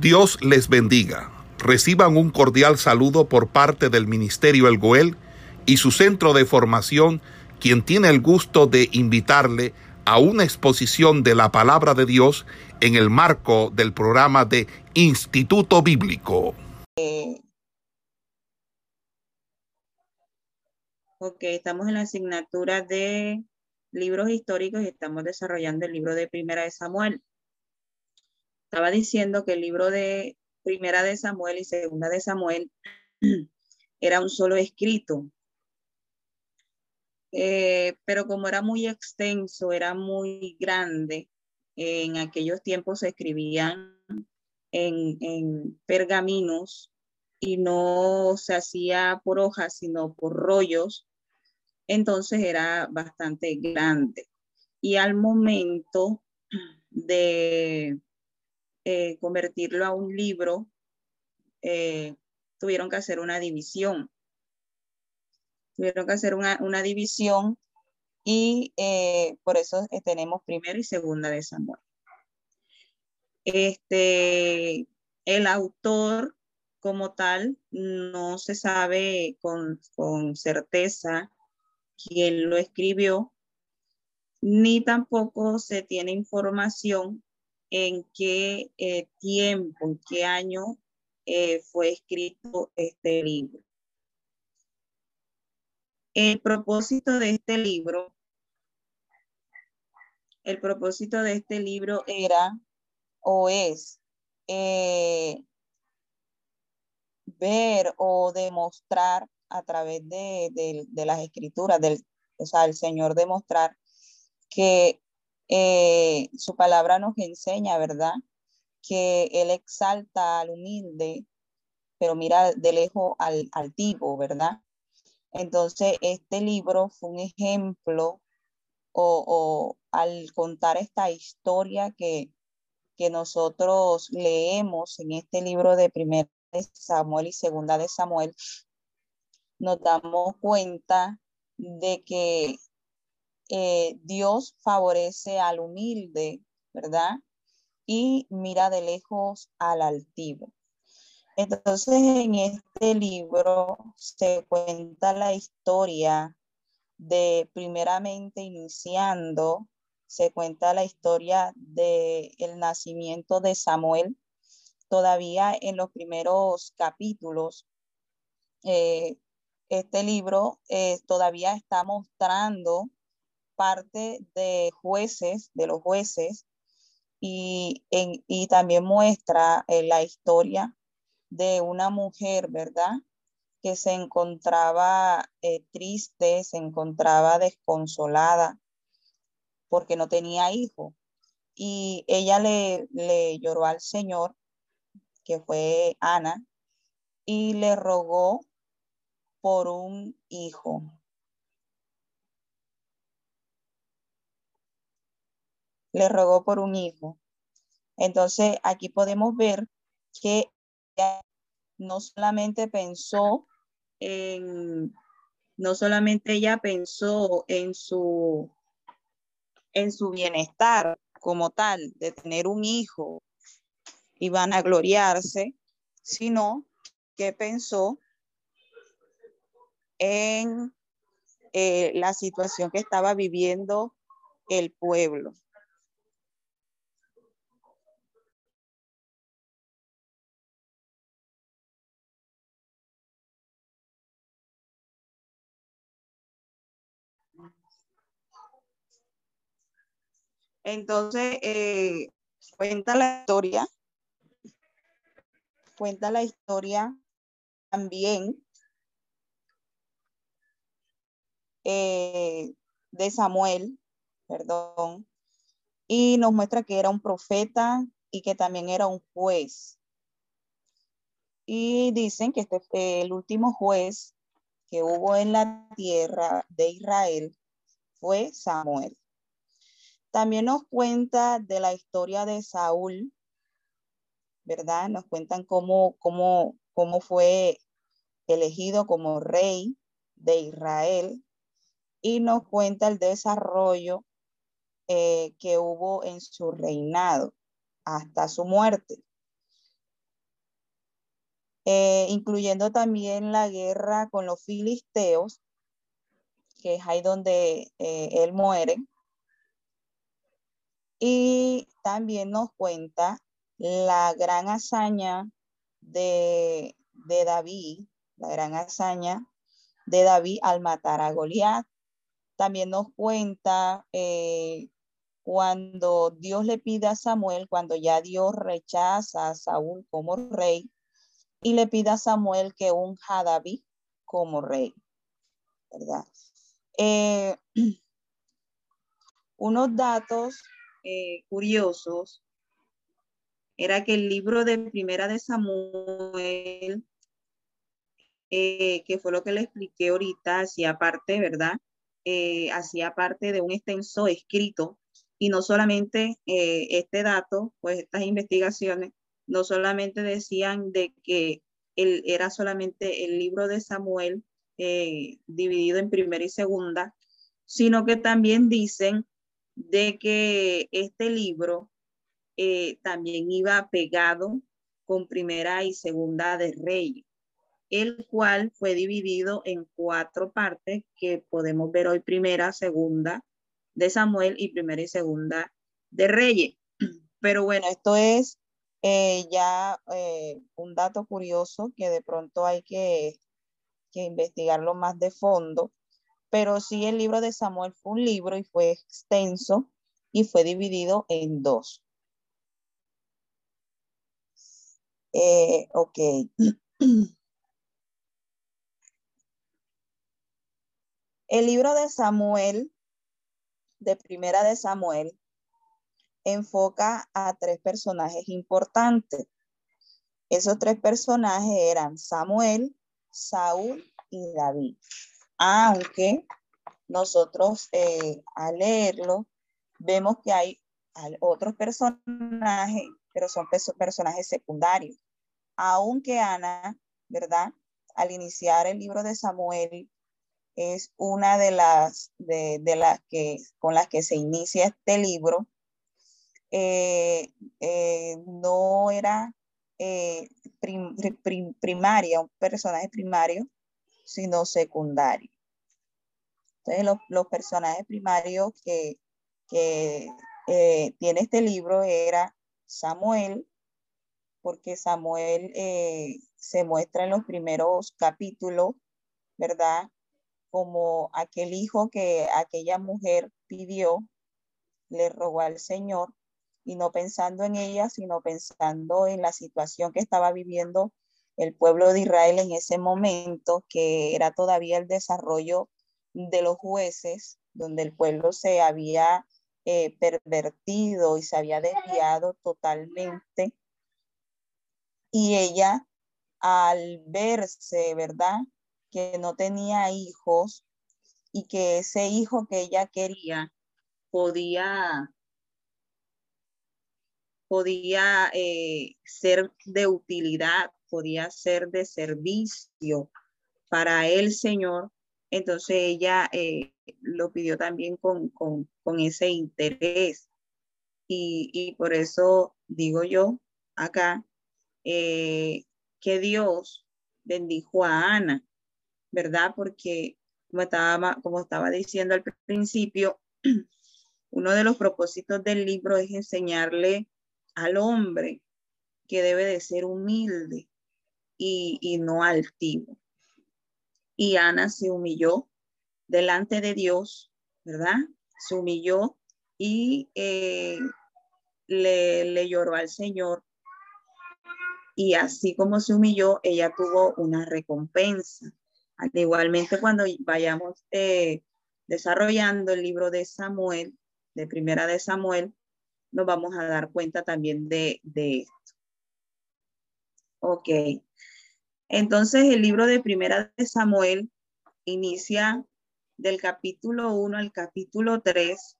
Dios les bendiga. Reciban un cordial saludo por parte del Ministerio El Goel y su centro de formación, quien tiene el gusto de invitarle a una exposición de la palabra de Dios en el marco del programa de Instituto Bíblico. ok, estamos en la asignatura de libros históricos y estamos desarrollando el libro de Primera de Samuel. Estaba diciendo que el libro de Primera de Samuel y Segunda de Samuel era un solo escrito. Eh, pero como era muy extenso, era muy grande, en aquellos tiempos se escribían en, en pergaminos y no se hacía por hojas, sino por rollos. Entonces era bastante grande. Y al momento de eh, convertirlo a un libro, eh, tuvieron que hacer una división. Tuvieron que hacer una, división y eh, por eso tenemos primera y segunda de Samuel. Este, el autor como tal no se sabe con, con certeza quién lo escribió, ni tampoco se tiene información en qué eh, tiempo, en qué año eh, fue escrito este libro. El propósito de este libro, el propósito de este libro era o es eh, ver o demostrar a través de, de las escrituras, del, o sea, el Señor demostrar que eh, su palabra nos enseña, ¿verdad? Que Él exalta al humilde, pero mira de lejos al altivo, ¿verdad? Entonces, este libro fue un ejemplo o, al contar esta historia que, que nosotros leemos en este libro de primera de Samuel y segunda de Samuel, nos damos cuenta de que eh, Dios favorece al humilde, ¿verdad? Y mira de lejos al altivo. Entonces, en este libro se cuenta la historia de, primeramente iniciando, se cuenta la historia del el nacimiento de Samuel. Todavía en los primeros capítulos, eh, este libro eh, todavía está mostrando parte de jueces, de los jueces, y, y también muestra eh, la historia de una mujer, ¿verdad? Que se encontraba eh, triste, se encontraba desconsolada porque no tenía hijo. Y ella le, le lloró al Señor, que fue Ana, y le rogó por un hijo. Le rogó por un hijo. Entonces, aquí podemos ver que no solamente pensó en, no solamente ella pensó en su, en su bienestar como tal, de tener un hijo y van a gloriarse, sino que pensó en eh, la situación que estaba viviendo el pueblo. Entonces, eh, cuenta la historia, cuenta la historia también eh, de Samuel, perdón, y nos muestra que era un profeta y que también era un juez. Y dicen que este el último juez que hubo en la tierra de Israel fue Samuel. También nos cuenta de la historia de Saúl, ¿verdad? Nos cuentan cómo, cómo, cómo fue elegido como rey de Israel y nos cuenta el desarrollo eh, que hubo en su reinado hasta su muerte. eh, incluyendo también la guerra con los filisteos, que es ahí donde eh, él muere. Y también nos cuenta la gran hazaña de, de David, la gran hazaña de David al matar a Goliat. También nos cuenta eh, cuando Dios le pide a Samuel, cuando ya Dios rechaza a Saúl como rey y le pide a Samuel que unja a David como rey, ¿verdad? Eh, unos datos eh, curiosos era que el libro de Primera de Samuel eh, que fue lo que le expliqué ahorita, hacía parte, ¿verdad? Eh, hacía parte de un extenso escrito y no solamente eh, este dato, pues estas investigaciones, no solamente decían de que él era solamente el libro de Samuel dividido en primera y segunda, sino que también dicen de que este libro también iba pegado con primera y segunda de Reyes el cual fue dividido en cuatro partes que podemos ver hoy, primera, segunda de Samuel y primera y segunda de Reyes. Pero bueno, esto es eh, ya eh, un dato curioso que de pronto hay que, que investigarlo más de fondo, pero sí el libro de Samuel fue un libro y fue extenso y fue dividido en dos. Eh, ok. El libro de Samuel, de Primera de Samuel, enfoca a tres personajes importantes. Esos tres personajes eran Samuel, Saúl y David. Aunque nosotros eh, al leerlo vemos que hay otros personajes, pero son personajes secundarios. Aunque Ana, ¿verdad? Al iniciar el libro de Samuel es una de las, de, las que, con las que se inicia este libro. Eh, eh, no era primaria, un personaje primario, sino secundario. Entonces, los, personajes primarios que, que tiene este libro era Samuel, porque Samuel se muestra en los primeros capítulos, ¿verdad? como aquel hijo que aquella mujer pidió, le rogó al Señor, y no pensando en ella, sino pensando en la situación que estaba viviendo el pueblo de Israel en ese momento, que era todavía el desarrollo de los jueces, donde el pueblo se había eh, pervertido y se había desviado totalmente. Y ella, al verse, ¿verdad? que no tenía hijos y que ese hijo que ella quería podía podía eh, ser de utilidad, podía ser de servicio para el Señor. Entonces ella eh, lo pidió también con, ese interés. Y, por eso digo yo acá eh, que Dios bendijo a Ana ¿verdad? Porque como estaba, como estaba diciendo al principio, uno de los propósitos del libro es enseñarle al hombre que debe de ser humilde y, no altivo. Y Ana se humilló delante de Dios, ¿verdad? Se humilló y eh, le, le lloró al Señor. Y así como se humilló, ella tuvo una recompensa. Igualmente, cuando vayamos eh, desarrollando el libro de Samuel, de Primera de Samuel, nos vamos a dar cuenta también de, de esto. Ok. Entonces, el libro de Primera de Samuel inicia del capítulo 1 al capítulo 3,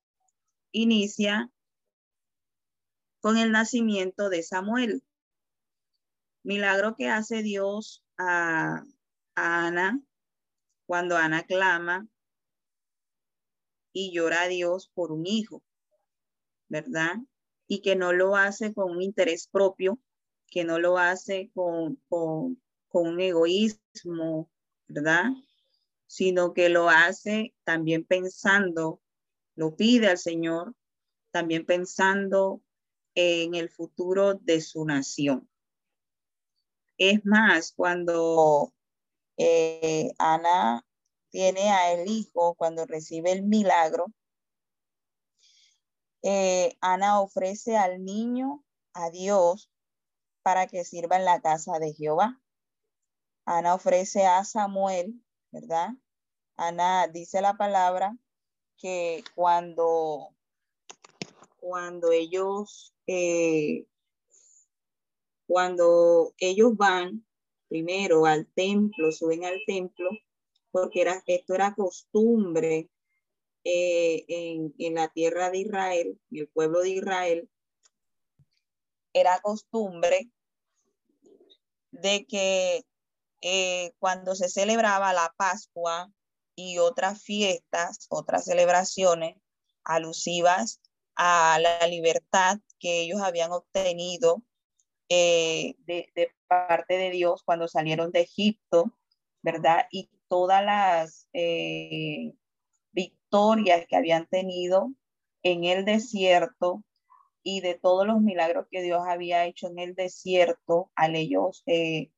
inicia con el nacimiento de Samuel. Milagro que hace Dios a, a Ana cuando Ana clama y llora a Dios por un hijo, ¿verdad? Y que no lo hace con un interés propio, que no lo hace con, con, un egoísmo, ¿verdad? Sino que lo hace también pensando, lo pide al Señor, también pensando en el futuro de su nación. Es más, cuando eh, Ana tiene a el hijo, cuando recibe el milagro, eh, Ana ofrece al niño a Dios para que sirva en la casa de Jehová. Ana ofrece a Samuel, ¿verdad? Ana dice la palabra que cuando, cuando ellos, eh, cuando ellos van primero al templo, suben al templo, porque era, esto era costumbre eh, en, en la tierra de Israel, en el pueblo de Israel, era costumbre de que eh, cuando se celebraba la Pascua y otras fiestas, otras celebraciones alusivas a la libertad que ellos habían obtenido eh, de, parte de Dios cuando salieron de Egipto, ¿verdad? Y todas las eh, victorias que habían tenido en el desierto y de todos los milagros que Dios había hecho en el desierto al ellos eh,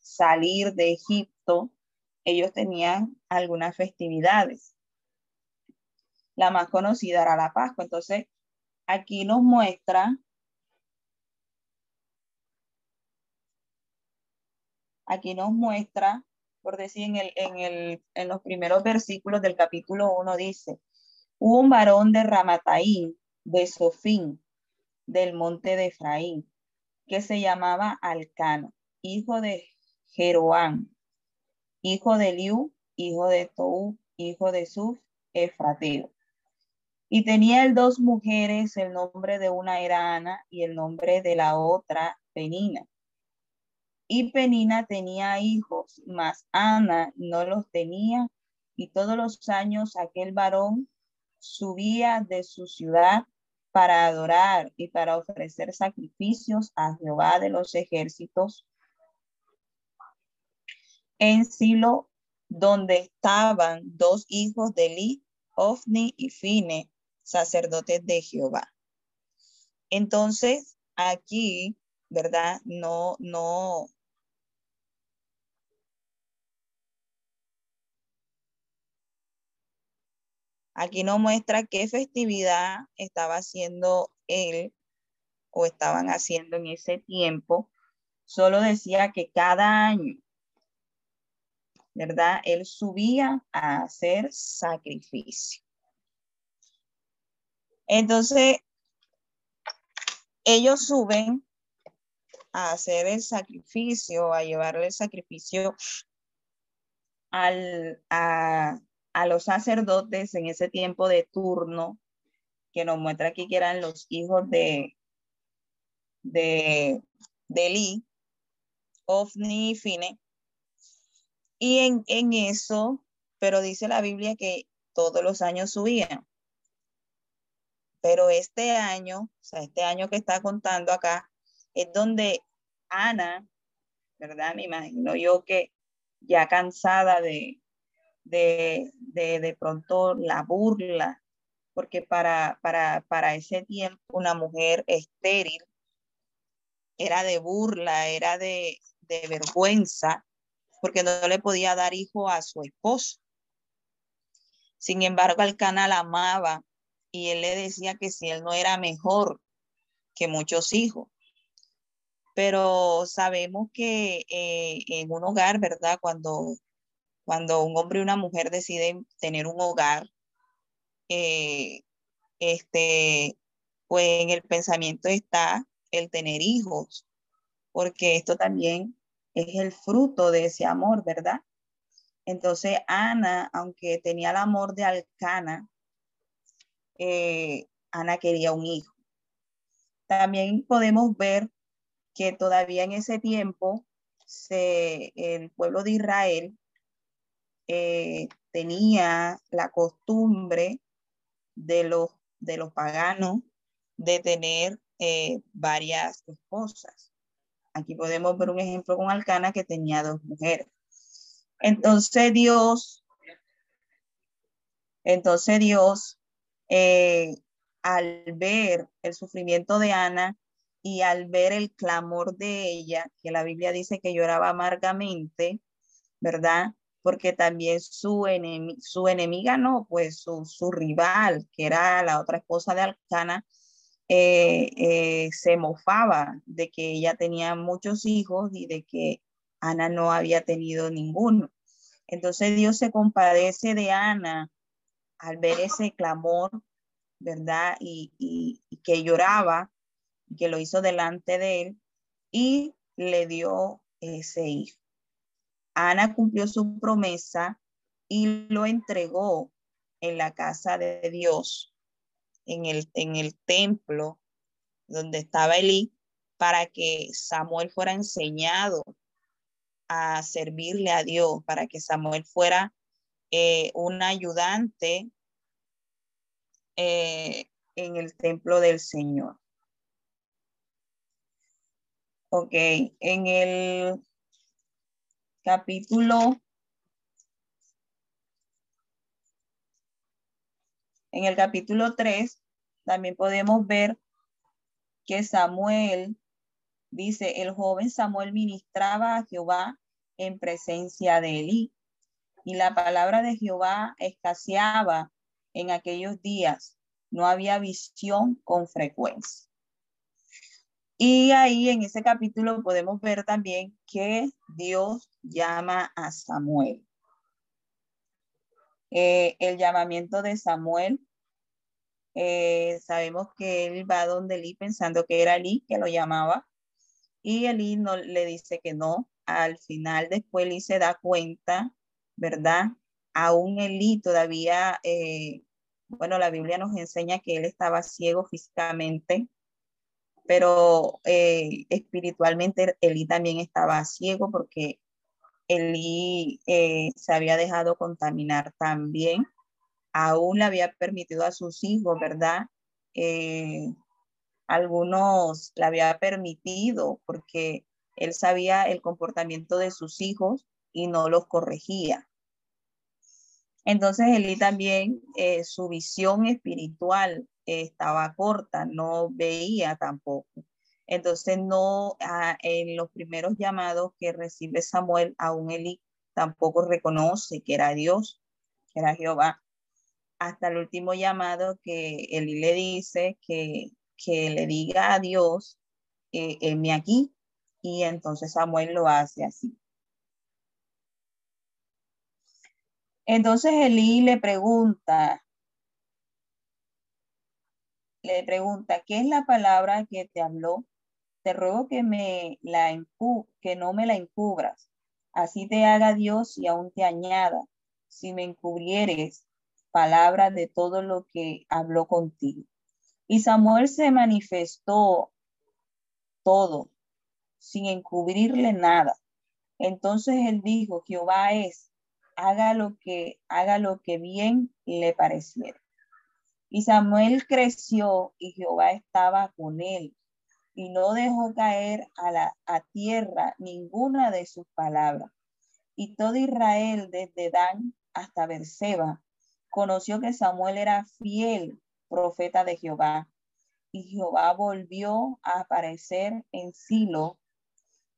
salir de Egipto, ellos tenían algunas festividades. La más conocida era la Pascua. Entonces, aquí nos muestra, aquí nos muestra, por decir, en, el, en, el, en los primeros versículos del capítulo 1 dice, hubo un varón de Ramataín, de Sofín, del monte de Efraín, que se llamaba Alcano hijo de Jeroán, hijo de Liu, hijo de Tou, hijo de Suf, Efrateo. Y tenía él dos mujeres, el nombre de una era Ana y el nombre de la otra Penina. Y Penina tenía hijos, mas Ana no los tenía, y todos los años aquel varón subía de su ciudad para adorar y para ofrecer sacrificios a Jehová de los ejércitos en Silo, donde estaban dos hijos de Eli, Ofni y Fine, sacerdotes de Jehová. Entonces, aquí, ¿verdad? No, no. Aquí no muestra qué festividad estaba haciendo él o estaban haciendo en ese tiempo. Solo decía que cada año ¿verdad? Él subía a hacer sacrificio. Entonces, ellos suben a hacer el sacrificio, a llevarle el sacrificio al, a, los sacerdotes en ese tiempo de turno, que nos muestra aquí que eran los hijos de, de, de Eli, Ofni y Fine, y en, en eso, pero dice la Biblia que todos los años subían. Pero este año, o sea, este año que está contando acá, es donde Ana, ¿verdad? Me imagino yo que ya cansada de, de, de, de pronto la burla, porque para, para, para ese tiempo una mujer estéril era de burla, era de, de vergüenza, porque no le podía dar hijo a su esposo. Sin embargo, Alcana la amaba y él le decía que si él no era mejor que muchos hijos. Pero sabemos que eh, en un hogar, ¿verdad? Cuando, cuando un hombre y una mujer deciden tener un hogar, eh, este, pues en el pensamiento está el tener hijos, porque esto también es el fruto de ese amor, ¿verdad? Entonces Ana, aunque tenía el amor de Alcana, eh, Ana quería un hijo. También podemos ver que todavía en ese tiempo se, el pueblo de Israel eh, tenía la costumbre de los, de los paganos de tener eh, varias esposas. Aquí podemos ver un ejemplo con Alcana que tenía dos mujeres. Entonces Dios, entonces Dios, eh, al ver el sufrimiento de Ana y al ver el clamor de ella, que la Biblia dice que lloraba amargamente, ¿verdad? Porque también su, su enemiga, no, pues su, su, rival, que era la otra esposa de Alcana, eh, eh, se mofaba de que ella tenía muchos hijos y de que Ana no había tenido ninguno. Entonces Dios se compadece de Ana al ver ese clamor, ¿verdad? Y, y que lloraba, que lo hizo delante de él y le dio ese hijo. Ana cumplió su promesa y lo entregó en la casa de Dios, en el, en el templo donde estaba Elí, para que Samuel fuera enseñado a servirle a Dios, para que Samuel fuera eh, un ayudante eh, en el templo del Señor. Ok, en el capítulo, en el capítulo 3, también podemos ver que Samuel dice, el joven Samuel ministraba a Jehová en presencia de Elí. Y la palabra de Jehová escaseaba en aquellos días. No había visión con frecuencia. Y ahí en ese capítulo podemos ver también que Dios llama a Samuel. Eh, el llamamiento de Samuel, eh, sabemos que él va donde Eli pensando que era Eli que lo llamaba y Eli no, le dice que no. Al final después Eli se da cuenta, ¿verdad? Aún Eli todavía, eh, bueno, la Biblia nos enseña que él estaba ciego físicamente, pero eh, espiritualmente Elí también estaba ciego porque Elí eh, se había dejado contaminar también. Aún le había permitido a sus hijos, ¿verdad? Eh, algunos le había permitido porque él sabía el comportamiento de sus hijos y no los corregía. Entonces Elí también, su visión espiritual estaba corta, no veía tampoco. Entonces, no, ah, en los primeros llamados que recibe Samuel, aún Eli tampoco reconoce que era Dios, que era Jehová. Hasta el último llamado que Eli le dice que, que le diga a Dios, eh, me aquí, y entonces Samuel lo hace así. Entonces Elí le pregunta, le pregunta, ¿qué es la palabra que te habló? Te ruego que, me la que no me la encubras. Así te haga Dios y aún te añada, si me encubrieres palabras de todo lo que habló contigo. Y Samuel se manifestó todo, sin encubrirle nada. Entonces él dijo, Jehová es, haga lo que, haga lo que bien le pareciera. Y Samuel creció y Jehová estaba con él y no dejó caer a, la, a tierra ninguna de sus palabras. Y todo Israel, desde Dan hasta Berseba, conoció que Samuel era fiel profeta de Jehová. Y Jehová volvió a aparecer en Silo,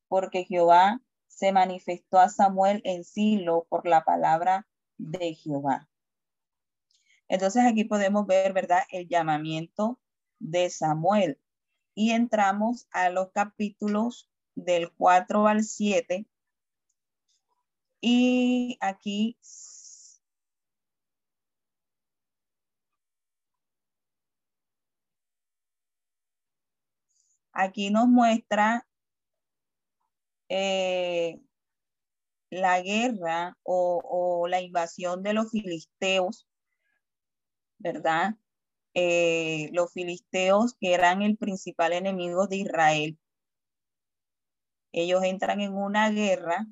porque Jehová se manifestó a Samuel en Silo por la palabra de Jehová. Entonces aquí podemos ver, ¿verdad? El llamamiento de Samuel. Y entramos a los capítulos del 4 al 7. Y aquí aquí nos muestra eh, la guerra o, o, la invasión de los filisteos ¿verdad? Eh, los filisteos, que eran el principal enemigo de Israel, ellos entran en una guerra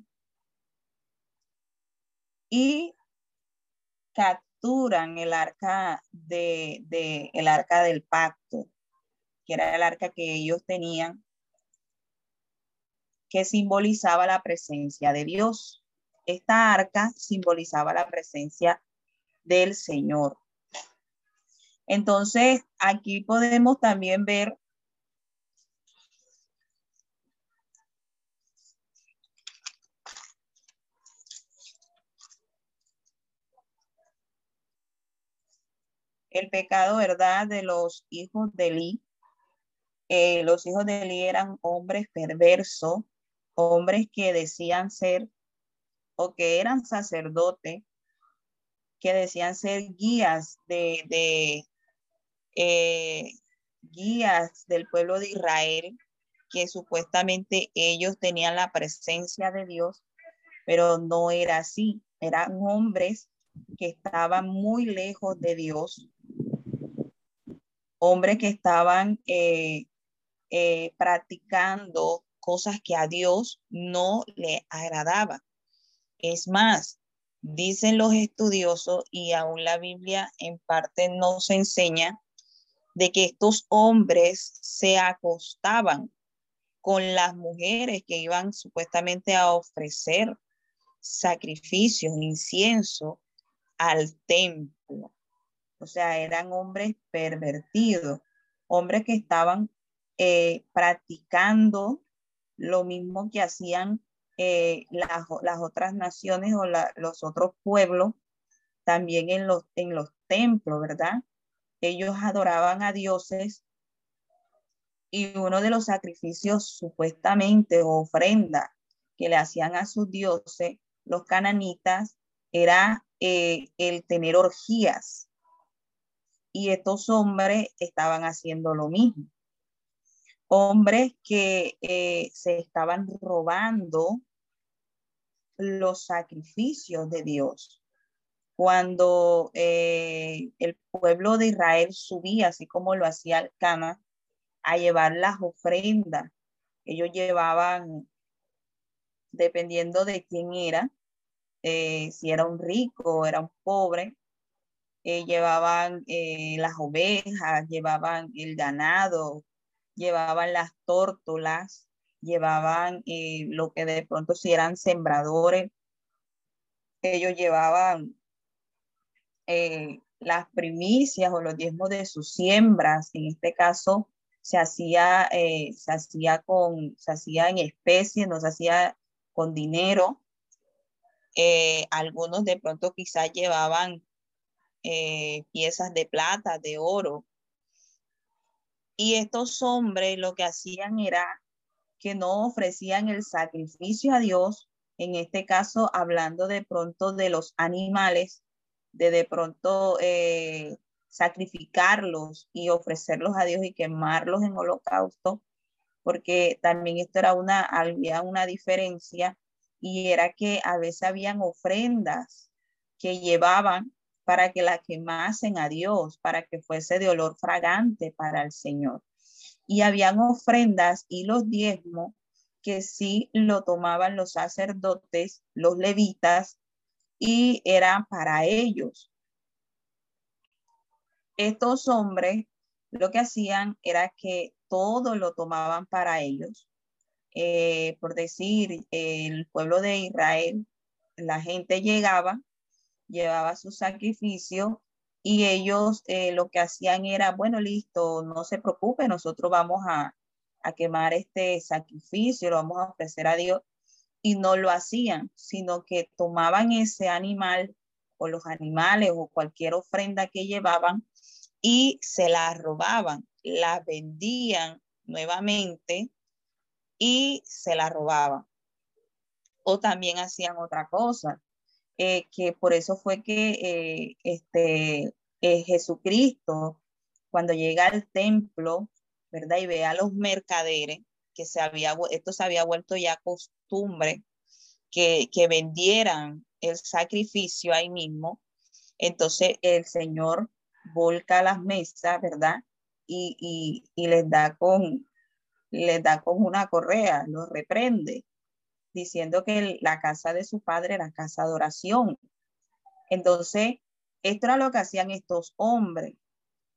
y capturan el arca de, el arca del pacto, que era el arca que ellos tenían. que simbolizaba la presencia de Dios. Esta arca simbolizaba la presencia del Señor. Entonces, aquí podemos también ver el pecado, ¿verdad?, de los hijos de Eli. Eh, los hijos de Eli eran hombres perversos, hombres que decían ser o que eran sacerdotes, que decían ser guías de, de eh, guías del pueblo de Israel, que supuestamente ellos tenían la presencia de Dios, pero no era así. Eran hombres que estaban muy lejos de Dios, hombres que estaban eh, eh, practicando cosas que a Dios no le agradaba. Es más, dicen los estudiosos y aún la Biblia en parte nos enseña de que estos hombres se acostaban con las mujeres que iban supuestamente a ofrecer sacrificios, incienso al templo. O sea, eran hombres pervertidos, hombres que estaban eh, practicando lo mismo que hacían eh, las, otras naciones o los otros pueblos también en los, en los templos, ¿verdad? Ellos adoraban a dioses y uno de los sacrificios supuestamente o ofrenda que le hacían a sus dioses, los cananitas, era eh, el tener orgías y estos hombres estaban haciendo lo mismo. Hombres que eh, se estaban robando los sacrificios de Dios. Cuando eh, el pueblo de Israel subía, así como lo hacía el Cana, a llevar las ofrendas, ellos llevaban, dependiendo de quién era, eh, si era un rico, era un pobre, eh, llevaban las ovejas, llevaban el ganado, llevaban las tórtolas, llevaban lo que de pronto si eran sembradores, ellos llevaban las primicias o los diezmos de sus siembras, en este caso se hacía, se hacía con, se hacía en especie, no se hacía con dinero. algunos de pronto quizás llevaban eh, piezas de plata, de oro. Y estos hombres lo que hacían era que no ofrecían el sacrificio a Dios, en este caso hablando de pronto de los animales, de de pronto eh, sacrificarlos y ofrecerlos a Dios y quemarlos en holocausto, porque también esto era una, había una diferencia y era que a veces habían ofrendas que llevaban para que la quemasen a Dios, para que fuese de olor fragante para el Señor. Y habían ofrendas y los diezmos que sí lo tomaban los sacerdotes, los levitas, y eran para ellos. Estos hombres lo que hacían era que todo lo tomaban para ellos. Eh, por decir, el pueblo de Israel, la gente llegaba llevaba su sacrificio y ellos eh, lo que hacían era, bueno, listo, no se preocupe, nosotros vamos a, a quemar este sacrificio, lo vamos a ofrecer a Dios. Y no lo hacían, sino que tomaban ese animal o los animales o cualquier ofrenda que llevaban y se la robaban, la vendían nuevamente y se la robaban. O también hacían otra cosa, eh, que por eso fue que eh, este, eh, Jesucristo, cuando llega al templo, ¿verdad? Y ve a los mercaderes, que se había, esto se había vuelto ya costumbre, que, que vendieran el sacrificio ahí mismo. Entonces el Señor volca las mesas, ¿verdad? Y, y, y les da con, les da con una correa, los reprende diciendo que la casa de su padre era casa de oración. Entonces, esto era lo que hacían estos hombres.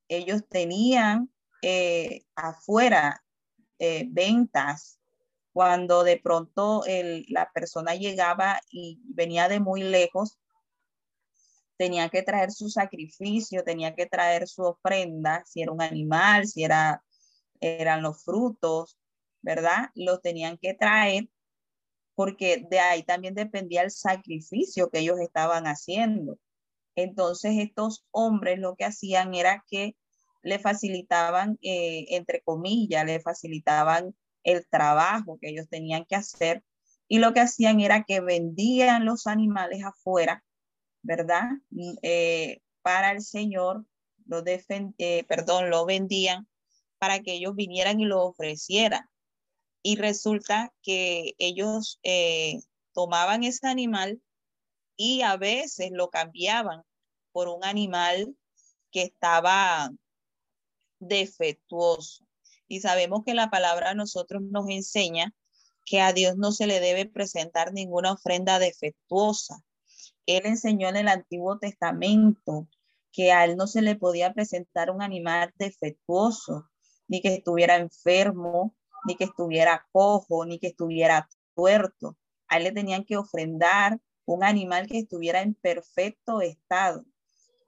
Ellos tenían eh, afuera eh, ventas cuando de pronto la persona llegaba y venía de muy lejos, tenía que traer su sacrificio, tenía que traer su ofrenda, si era un animal, si era, eran los frutos, ¿verdad? Los tenían que traer porque de ahí también dependía el sacrificio que ellos estaban haciendo. Entonces estos hombres lo que hacían era que le facilitaban, eh, entre comillas, le facilitaban el trabajo que ellos tenían que hacer y lo que hacían era que vendían los animales afuera, ¿verdad? Eh, para el Señor, lo eh, perdón, lo vendían para que ellos vinieran y lo ofrecieran. Y resulta que ellos eh, tomaban ese animal y a veces lo cambiaban por un animal que estaba defectuoso. Y sabemos que la palabra a nosotros nos enseña que a Dios no se le debe presentar ninguna ofrenda defectuosa. Él enseñó en el Antiguo Testamento que a él no se le podía presentar un animal defectuoso, ni que estuviera enfermo, ni que estuviera cojo, ni que estuviera tuerto. A él le tenían que ofrendar un animal que estuviera en perfecto estado.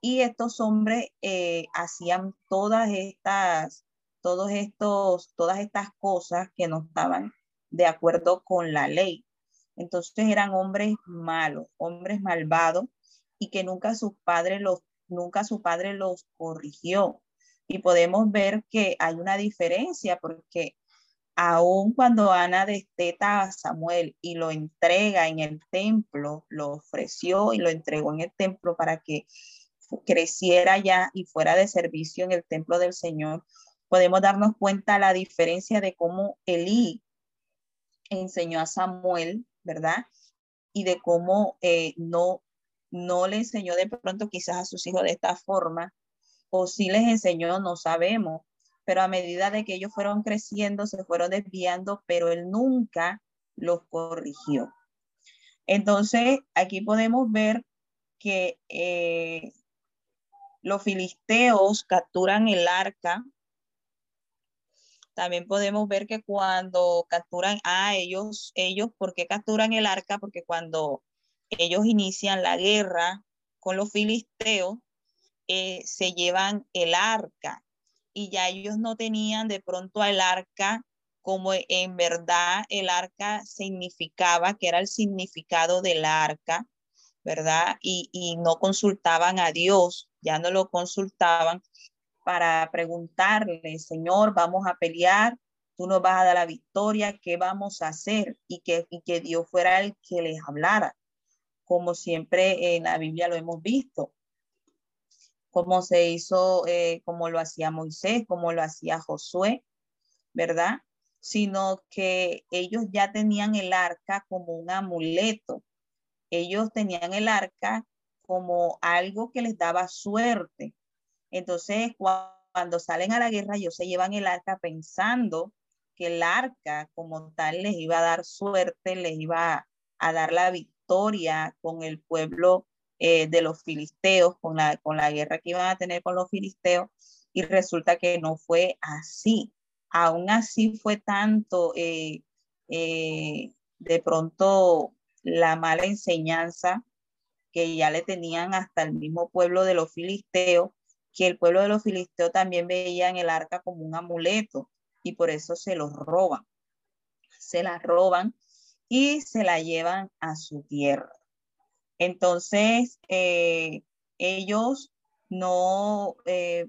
Y estos hombres eh, hacían todas estas todos estos, todas estas cosas que no estaban de acuerdo con la ley. Entonces eran hombres malos, hombres malvados y que nunca sus padres los, nunca su padre los corrigió. Y podemos ver que hay una diferencia porque aun cuando Ana desteta a Samuel y lo entrega en el templo, lo ofreció y lo entregó en el templo para que creciera ya y fuera de servicio en el templo del Señor, podemos darnos cuenta la diferencia de cómo Elí enseñó a Samuel, ¿verdad? Y de cómo eh, no, no le enseñó de pronto quizás a sus hijos de esta forma, o si les enseñó, no sabemos, pero a medida de que ellos fueron creciendo, se fueron desviando, pero él nunca los corrigió. Entonces, aquí podemos ver que eh, los filisteos capturan el arca también podemos ver que cuando capturan a ellos, ellos, ¿por qué capturan el arca? Porque cuando ellos inician la guerra con los filisteos, eh, se llevan el arca y ya ellos no tenían de pronto el arca como en verdad el arca significaba, que era el significado del arca, ¿verdad? Y, y no consultaban a Dios, ya no lo consultaban, para preguntarle, Señor, vamos a pelear, tú nos vas a dar la victoria, ¿qué vamos a hacer? Y que, que Dios fuera el que les hablara, como siempre en la Biblia lo hemos visto, como se hizo, eh, como lo hacía Moisés, como lo hacía Josué, ¿verdad? Sino que ellos ya tenían el arca como un amuleto. Ellos tenían el arca como algo que les daba suerte, entonces, cuando salen a la guerra, ellos se llevan el arca pensando que el arca como tal les iba a dar suerte, les iba a, dar la victoria con el pueblo eh, de los filisteos, con la, con la guerra que iban a tener con los filisteos, y resulta que no fue así. Aún así fue tanto eh, eh, de pronto la mala enseñanza que ya le tenían hasta el mismo pueblo de los filisteos, que el pueblo de los filisteos también veía en el arca como un amuleto y por eso se los roban. Se la roban y se la llevan a su tierra. Entonces, eh, ellos no, eh,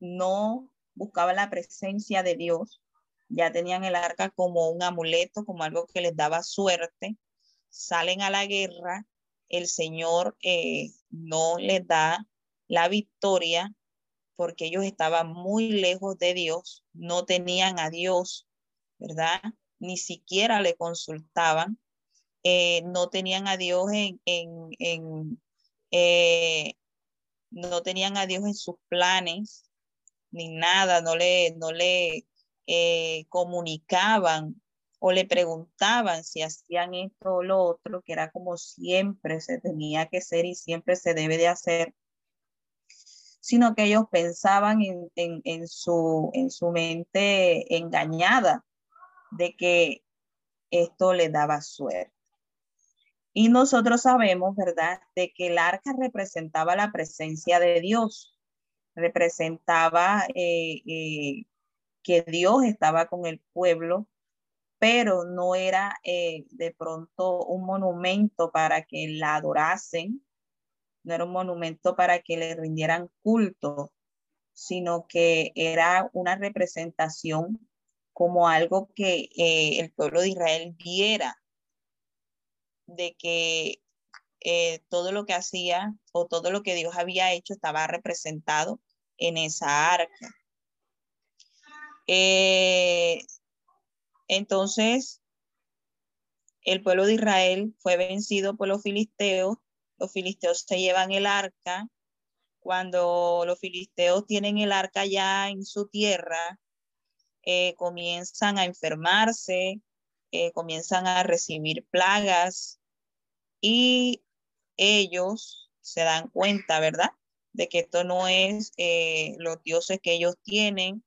no buscaban la presencia de Dios, ya tenían el arca como un amuleto, como algo que les daba suerte, salen a la guerra, el Señor eh, no les da la victoria porque ellos estaban muy lejos de Dios, no tenían a Dios, ¿verdad? Ni siquiera le consultaban, eh, no tenían a Dios en, en, eh, no tenían a Dios en sus planes, ni nada, no le, no le eh, comunicaban o le preguntaban si hacían esto o lo otro, que era como siempre se tenía que ser y siempre se debe de hacer sino que ellos pensaban en, su, en su mente engañada de que esto le daba suerte. Y nosotros sabemos, ¿verdad?, de que el arca representaba la presencia de Dios, representaba eh, eh, que Dios estaba con el pueblo, pero no era eh, de pronto un monumento para que la adorasen, no era un monumento para que le rindieran culto, sino que era una representación como algo que el pueblo de Israel viera de que eh, todo lo que hacía o todo lo que Dios había hecho estaba representado en esa arca. Eh, entonces, el pueblo de Israel fue vencido por los filisteos. Los filisteos se llevan el arca. Cuando los filisteos tienen el arca ya en su tierra, eh, comienzan a enfermarse, comienzan a recibir plagas, y ellos se dan cuenta, ¿verdad? De que esto no es eh, los dioses que ellos tienen,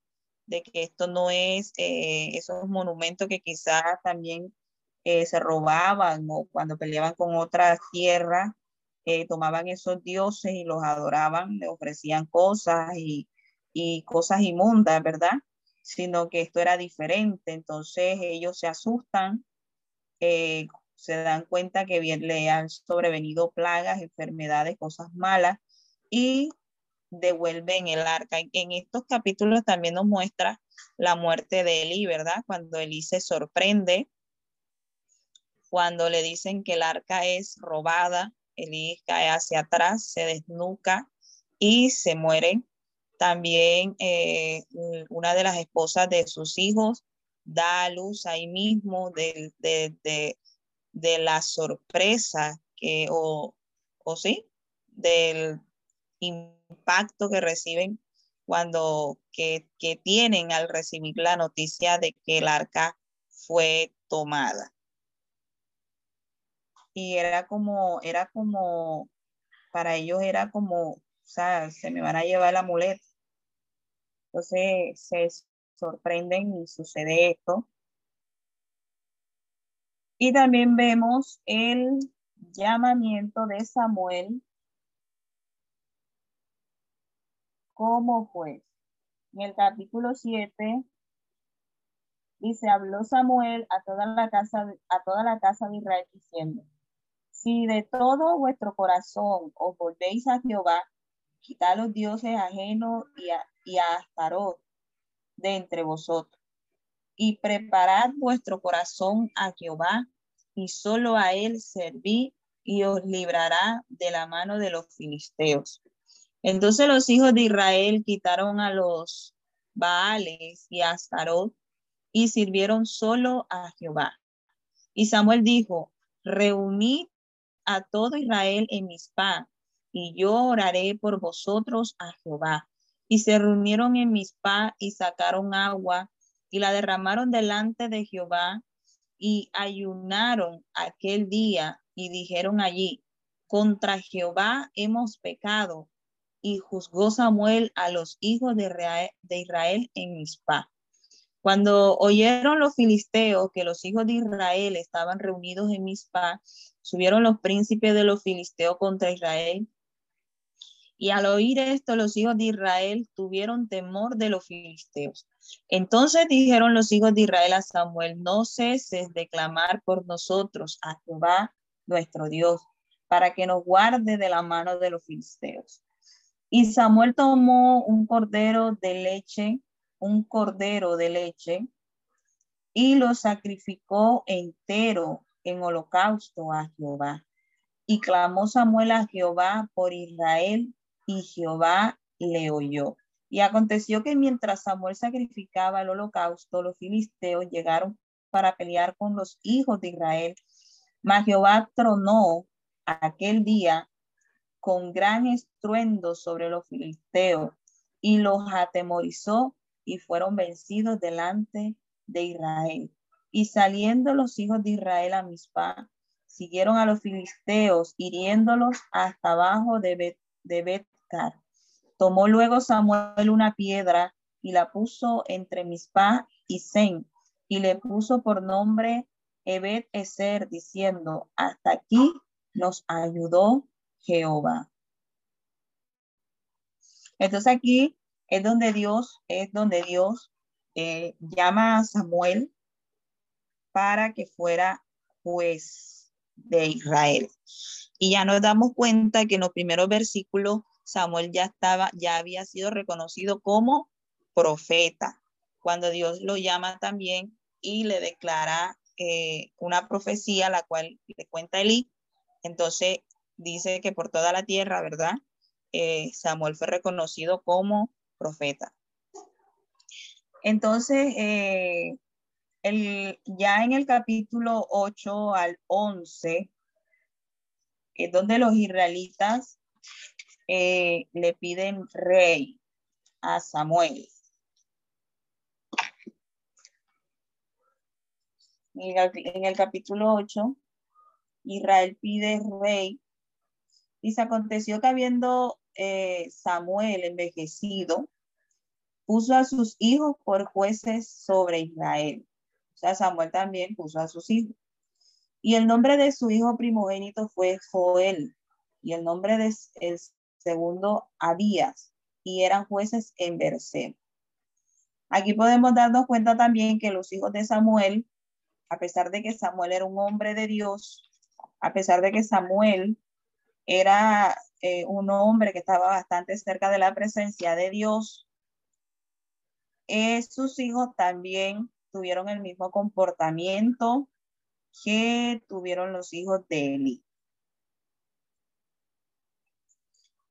de que esto no es eh, esos monumentos que quizás también eh, se robaban o cuando peleaban con otra tierra, tomaban esos dioses y los adoraban, le ofrecían cosas y, y cosas inmundas, ¿verdad? Sino que esto era diferente. Entonces ellos se asustan, se dan cuenta que bien le han sobrevenido plagas, enfermedades, cosas malas y devuelven el arca. En estos capítulos también nos muestra la muerte de Eli, ¿verdad? Cuando Eli se sorprende, cuando le dicen que el arca es robada, Eli cae hacia atrás, se desnuca y se muere. También eh, una de las esposas de sus hijos da a luz ahí mismo de, de, de la sorpresa que, o, o sí, del impacto que reciben cuando que, que tienen al recibir la noticia de que el arca fue tomada. Y era como, era como, para ellos era como, o sea, se me van a llevar la muleta. Entonces se sorprenden y sucede esto. Y también vemos el llamamiento de Samuel como juez. En el capítulo 7 dice, habló Samuel a toda la casa, a toda la casa de Israel diciendo, si de todo vuestro corazón os volvéis a Jehová, quitad los dioses ajenos y a, y a Astarot de entre vosotros y preparad vuestro corazón a Jehová y solo a él serví y os librará de la mano de los filisteos. Entonces los hijos de Israel quitaron a los Baales y a Astarot y sirvieron solo a Jehová. Y Samuel dijo, reunid a todo Israel en Mizpah y yo oraré por vosotros a Jehová. Y se reunieron en Mizpah y sacaron agua y la derramaron delante de Jehová y ayunaron aquel día y dijeron allí, contra Jehová hemos pecado. Y juzgó Samuel a los hijos de Israel, en Mizpah. Cuando oyeron los filisteos que los hijos de Israel estaban reunidos en Mizpah, subieron los príncipes de los filisteos contra Israel. Y al oír esto, los hijos de Israel tuvieron temor de los filisteos. Entonces dijeron los hijos de Israel a Samuel, no ceses de clamar por nosotros a Jehová nuestro Dios, para que nos guarde de la mano de los filisteos. Y Samuel tomó un cordero de leche, un cordero de leche, y lo sacrificó entero en holocausto a Jehová. Y clamó Samuel a Jehová por Israel, y Jehová le oyó. Y aconteció que mientras Samuel sacrificaba el holocausto, los filisteos llegaron para pelear con los hijos de Israel. Mas Jehová tronó aquel día con gran estruendo sobre los filisteos y los atemorizó y fueron vencidos delante de Israel. Y saliendo los hijos de Israel a Mizpah, siguieron a los filisteos, hiriéndolos hasta abajo de, de Betcar. Tomó luego Samuel una piedra y la puso entre Mispa y Zen y le puso por nombre Ebed Eser diciendo, hasta aquí nos ayudó Jehová. Entonces aquí es donde Dios, es donde Dios eh, llama a Samuel para que fuera juez de Israel. Y ya nos damos cuenta que en los primeros versículos Samuel ya estaba, ya había sido reconocido como profeta. Cuando Dios lo llama también y le declara eh, una profecía, la cual le cuenta Elí, entonces dice que por toda la tierra, ¿verdad? Eh, Samuel fue reconocido como profeta. Entonces, eh, el, ya en el capítulo 8 al 11, es donde los israelitas eh, le piden rey a Samuel. En el, capítulo 8, Israel pide rey. Y se aconteció que habiendo eh, Samuel envejecido, puso a sus hijos por jueces sobre Israel. O sea, Samuel también puso a sus hijos. Y el nombre de su hijo primogénito fue Joel. Y el nombre de el segundo Abías. Y eran jueces en Berseba. Aquí podemos darnos cuenta también que los hijos de Samuel, a pesar de que Samuel era un hombre de Dios, a pesar de que Samuel era eh, un hombre que estaba bastante cerca de la presencia de Dios, eh, sus hijos también tuvieron el mismo comportamiento que tuvieron los hijos de Eli.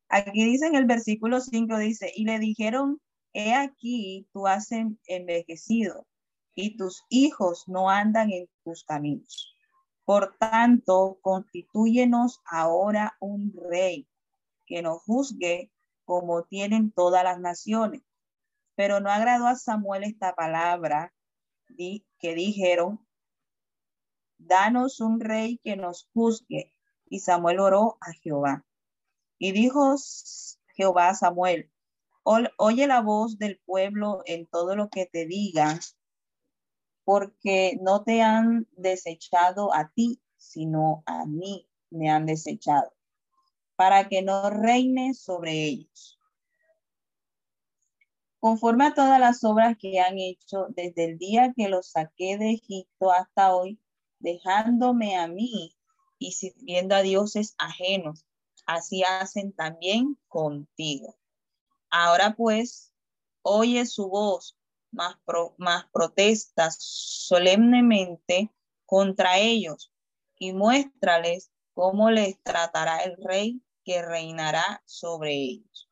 Aquí dice en el versículo 5, dice, y le dijeron, he aquí, tú has envejecido y tus hijos no andan en tus caminos. Por tanto, constituyenos ahora un rey que nos juzgue como tienen todas las naciones. Pero no agradó a Samuel esta palabra que dijeron, danos un rey que nos juzgue. Y Samuel oró a Jehová. Y dijo Jehová a Samuel, oye la voz del pueblo en todo lo que te diga, porque no te han desechado a ti, sino a mí me han desechado para que no reine sobre ellos. Conforme a todas las obras que han hecho desde el día que los saqué de Egipto hasta hoy, dejándome a mí y sirviendo a dioses ajenos, así hacen también contigo. Ahora pues, oye su voz, más, más protestas solemnemente contra ellos y muéstrales cómo les tratará el rey que reinará sobre ellos.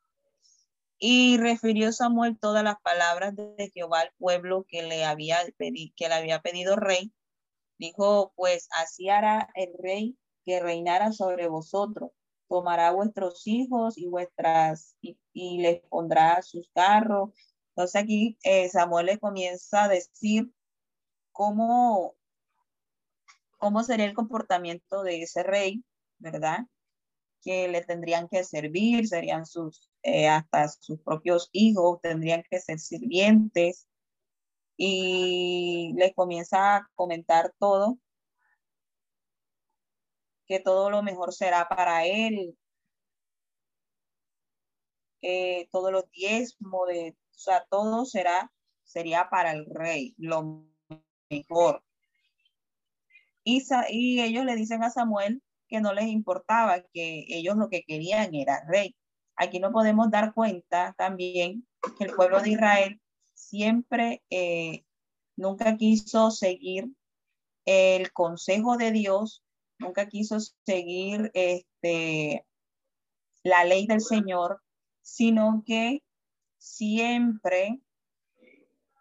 Y refirió Samuel todas las palabras de Jehová al pueblo que le había, pedido, que le había pedido rey. Dijo, pues así hará el rey que reinara sobre vosotros. Tomará vuestros hijos y vuestras, y, les pondrá sus carros. Entonces aquí eh, Samuel le comienza a decir cómo, cómo sería el comportamiento de ese rey, ¿verdad? que le tendrían que servir, serían sus, eh, hasta sus propios hijos, tendrían que ser sirvientes. Y les comienza a comentar todo, que todo lo mejor será para él, eh, todos los diezmos, de, o sea, todo será, sería para el rey, lo mejor. Y, y ellos le dicen a Samuel que no les importaba, que ellos lo que querían era rey. Aquí no podemos dar cuenta también que el pueblo de Israel siempre eh, nunca quiso seguir el consejo de Dios, nunca quiso seguir este, la ley del Señor, sino que siempre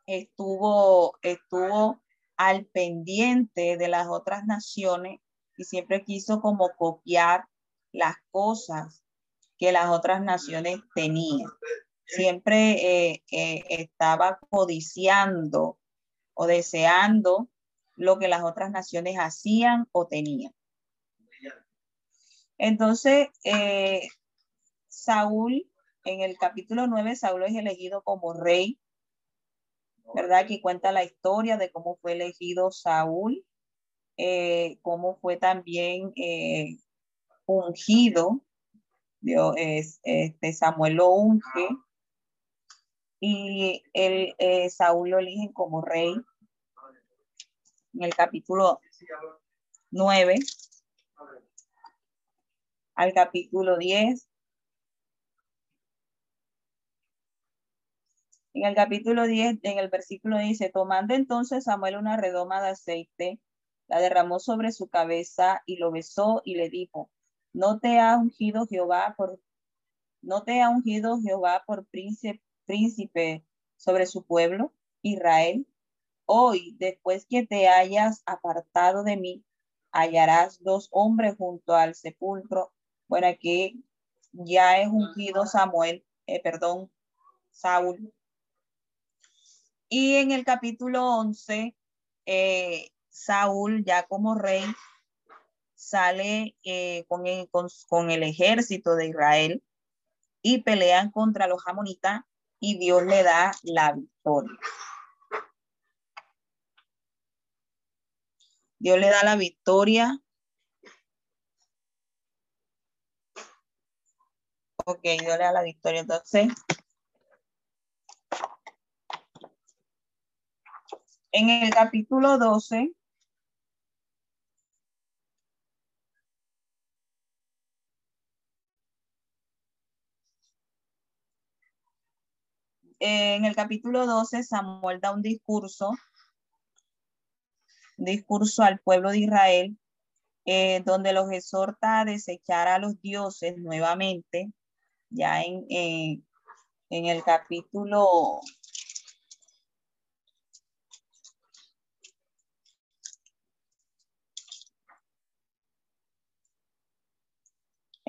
estuvo, estuvo al pendiente de las otras naciones y siempre quiso como copiar las cosas que las otras naciones tenían. Siempre eh, eh, estaba codiciando o deseando lo que las otras naciones hacían o tenían. Entonces, eh, Saúl, en el capítulo 9, Saúl es elegido como rey, ¿verdad? Aquí cuenta la historia de cómo fue elegido Saúl eh, cómo fue también eh, ungido. Dios, este, Samuel lo unge y el, eh, Saúl lo eligen como rey. En el capítulo 9 al capítulo 10. En el capítulo 10, en el versículo dice, tomando entonces Samuel una redoma de aceite, la derramó sobre su cabeza y lo besó y le dijo, no te ha ungido Jehová por, no te ha ungido Jehová por príncipe, príncipe sobre su pueblo, Israel. Hoy, después que te hayas apartado de mí, hallarás dos hombres junto al sepulcro. Bueno, aquí ya es ungido Samuel, eh, perdón, Saúl. Y en el capítulo 11, eh, Saúl ya como rey sale eh, con, el, con, el ejército de Israel y pelean contra los amonitas y Dios le da la victoria. Dios le da la victoria. Ok, Dios le da la victoria. Entonces, en el capítulo 12, en el capítulo 12, Samuel da un discurso, un discurso al pueblo de Israel, eh, donde los exhorta a desechar a los dioses nuevamente, ya en, en el capítulo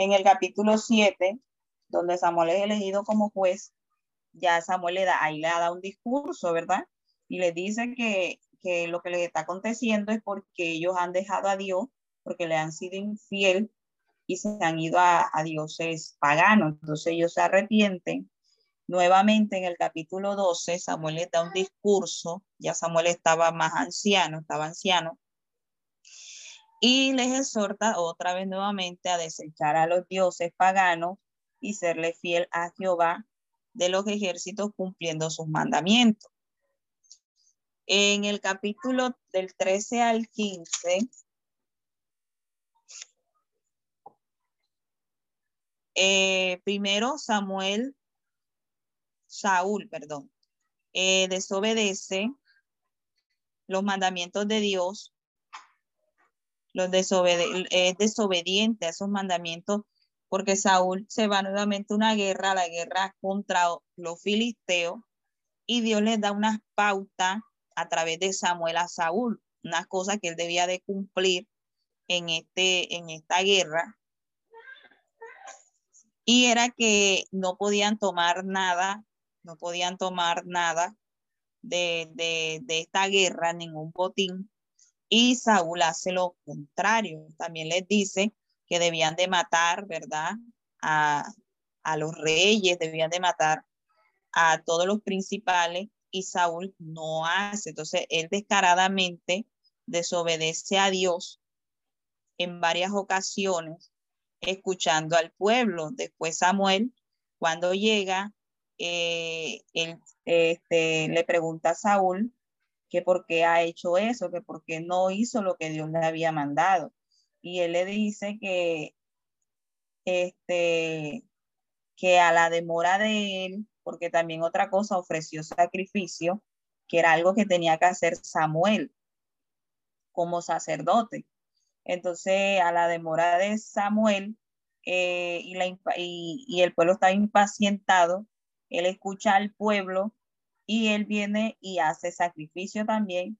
En el capítulo 7, donde Samuel es elegido como juez, ya Samuel le da, ahí le da un discurso, ¿verdad? Y le dice que, lo que le está aconteciendo es porque ellos han dejado a Dios, porque le han sido infiel y se han ido a, a dioses paganos. Entonces ellos se arrepienten. Nuevamente en el capítulo 12, Samuel le da un discurso, ya Samuel estaba más anciano, estaba anciano, y les exhorta otra vez nuevamente a desechar a los dioses paganos y serle fiel a Jehová de los ejércitos cumpliendo sus mandamientos. En el capítulo del 13 al 15, eh, primero Samuel, Saúl, perdón, eh, desobedece los mandamientos de Dios, los es desobediente a esos mandamientos porque Saúl se va nuevamente a una guerra, la guerra contra los filisteos, y Dios les da unas pautas a través de Samuel a Saúl, unas cosas que él debía de cumplir en, este, en esta guerra. Y era que no podían tomar nada, no podían tomar nada de, de, de esta guerra, ningún botín. Y Saúl hace lo contrario. También les dice que debían de matar, ¿verdad? A, los reyes, debían de matar a todos los principales y Saúl no hace. Entonces, él descaradamente desobedece a Dios en varias ocasiones, escuchando al pueblo. Después Samuel, cuando llega, eh, él este, le pregunta a Saúl que por qué ha hecho eso, que por qué no hizo lo que Dios le había mandado y él le dice que, este, que a la demora de él, porque también otra cosa ofreció sacrificio, que era algo que tenía que hacer Samuel como sacerdote. Entonces, a la demora de Samuel eh, y, y, y el pueblo está impacientado, él escucha al pueblo y él viene y hace sacrificio también.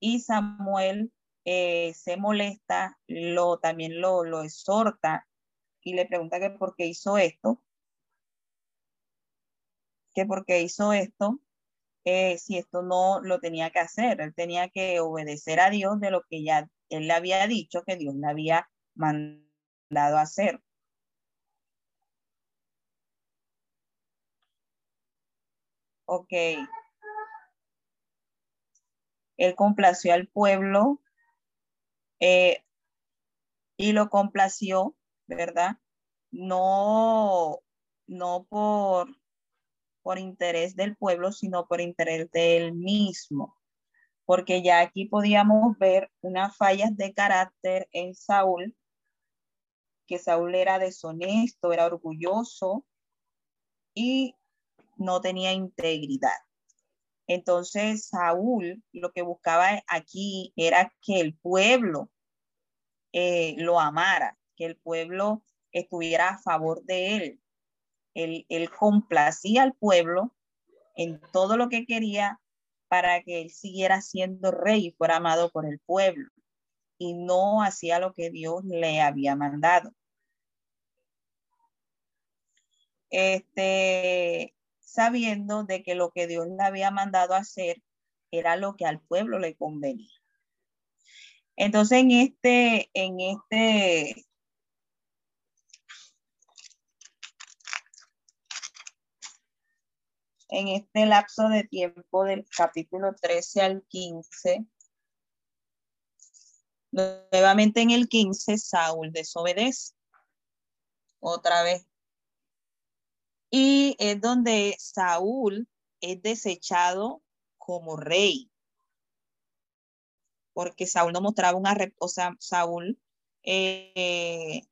Y Samuel eh, se molesta, lo, también lo, lo exhorta y le pregunta que por qué hizo esto, que por qué hizo esto, eh, si esto no lo tenía que hacer, él tenía que obedecer a Dios de lo que ya él le había dicho que Dios le había mandado hacer. Ok. Él complació al pueblo Eh, y lo complació, ¿verdad? No, no por, por interés del pueblo, sino por interés de él mismo. Porque ya aquí podíamos ver unas fallas de carácter en Saúl, que Saúl era deshonesto, era orgulloso y no tenía integridad. Entonces Saúl lo que buscaba aquí era que el pueblo eh, lo amara, que el pueblo estuviera a favor de él. Él, él complacía al pueblo en todo lo que quería para que él siguiera siendo rey y fuera amado por el pueblo y no hacía lo que Dios le había mandado. Este, sabiendo de que lo que Dios le había mandado hacer era lo que al pueblo le convenía. Entonces, en este, en este, en este lapso de tiempo del capítulo 13 al 15, nuevamente en el 15, Saúl desobedece. Otra vez. Y es donde Saúl es desechado como rey. Porque Saúl no mostraba una, o sea, Saúl, eh,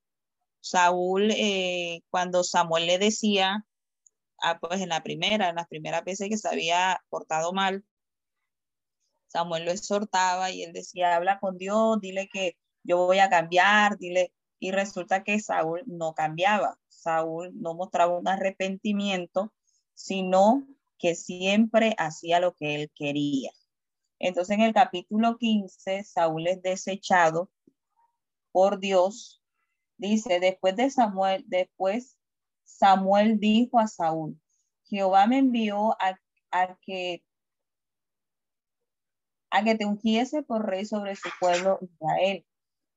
Saúl, eh, cuando Samuel le decía, ah, pues en la primera, en las primeras veces que se había portado mal, Samuel lo exhortaba y él decía, habla con Dios, dile que yo voy a cambiar, dile, y resulta que Saúl no cambiaba, Saúl no mostraba un arrepentimiento, sino que siempre hacía lo que él quería. Entonces en el capítulo 15, Saúl es desechado por Dios. Dice, después de Samuel, después Samuel dijo a Saúl, Jehová me envió a, que a que te ungiese por rey sobre su pueblo Israel.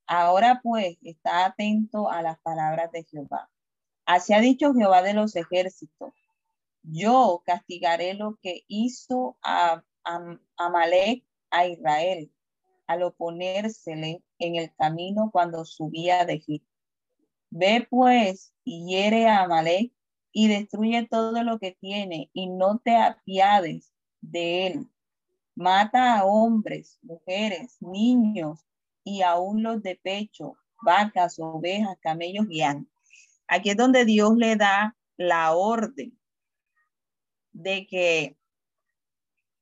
Ahora pues está atento a las palabras de Jehová. Así ha dicho Jehová de los ejércitos. Yo castigaré lo que hizo a Amalek a Israel al oponérsele en el camino cuando subía de Egipto. Ve pues y hiere a Amalek y destruye todo lo que tiene y no te apiades de él. Mata a hombres, mujeres, niños y aún los de pecho, vacas, ovejas, camellos y Aquí es donde Dios le da la orden de que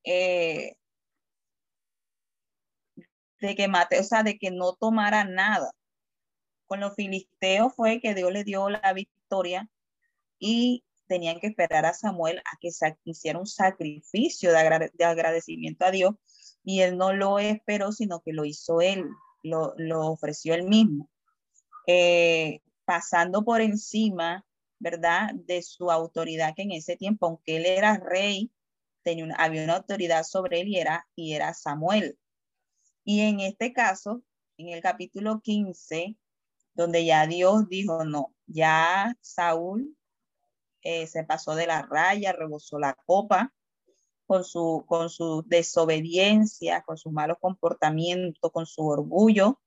eh, de que mate, o sea, de que no tomara nada. Con los filisteos fue que Dios le dio la victoria y tenían que esperar a Samuel a que hiciera un sacrificio de, agradecimiento a Dios y él no lo esperó, sino que lo hizo él, lo, ofreció él mismo, eh, pasando por encima, ¿verdad?, de su autoridad que en ese tiempo, aunque él era rey, tenía había una autoridad sobre él y era, y era Samuel. Y en este caso, en el capítulo 15, donde ya Dios dijo, no, ya Saúl eh, se pasó de la raya, rebosó la copa con su, con su desobediencia, con su malos comportamientos, con su orgullo,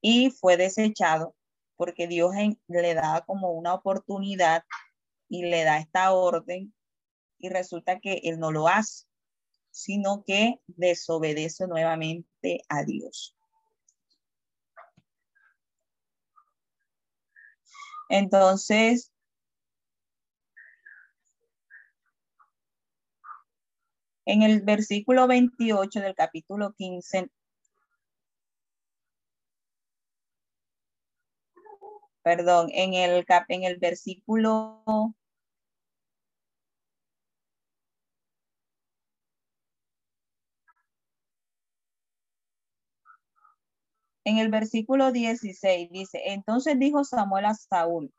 y fue desechado porque Dios le da como una oportunidad y le da esta orden y resulta que él no lo hace, sino que desobedece nuevamente a Dios. Entonces, en el versículo 28 del capítulo 15, perdón, en el, en el versículo En el versículo 16 dice, entonces dijo Samuel a Saúl,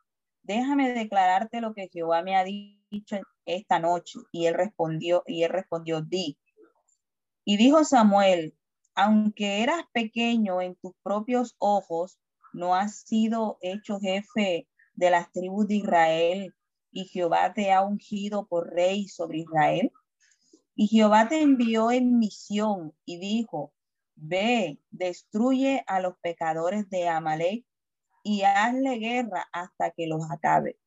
déjame declararte lo que Jehová me ha dicho esta noche. Y él respondió, y él respondió, di. Y dijo Samuel, aunque eras pequeño en tus propios ojos, no has sido hecho jefe de las tribus de Israel, y Jehová te ha ungido por rey sobre Israel. Y Jehová te envió en misión y dijo, ve, destruye a los pecadores de Amalek y hazle guerra hasta que los acabe.